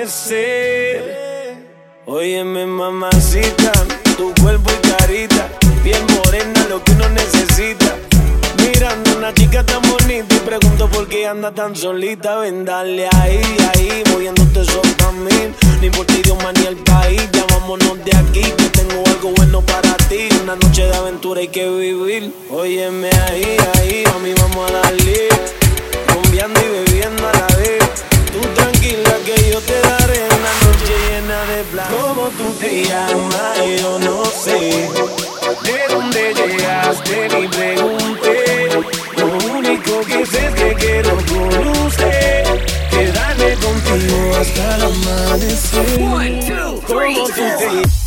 Amanecer. Óyeme, mamacita, tu cuerpo y carita, piel morena, lo que uno necesita. Mirando una chica tan bonita y pregunto por qué anda tan solita. Ven, dale ahí, ahí, moviéndote eso también. Ni por ti idioma ni el país, ya vámonos de aquí. Que tengo algo bueno para ti. Una noche de aventura hay que vivir. Óyeme ahí, ahí, mami, vamos a darle. ¿Cómo tú te llamas? Yo no sé. ¿De dónde llegaste? Ni pregunté. Lo único que sé es que quiero con usted. Quedarme contigo hasta el amanecer. ¿Cómo tú te llamas?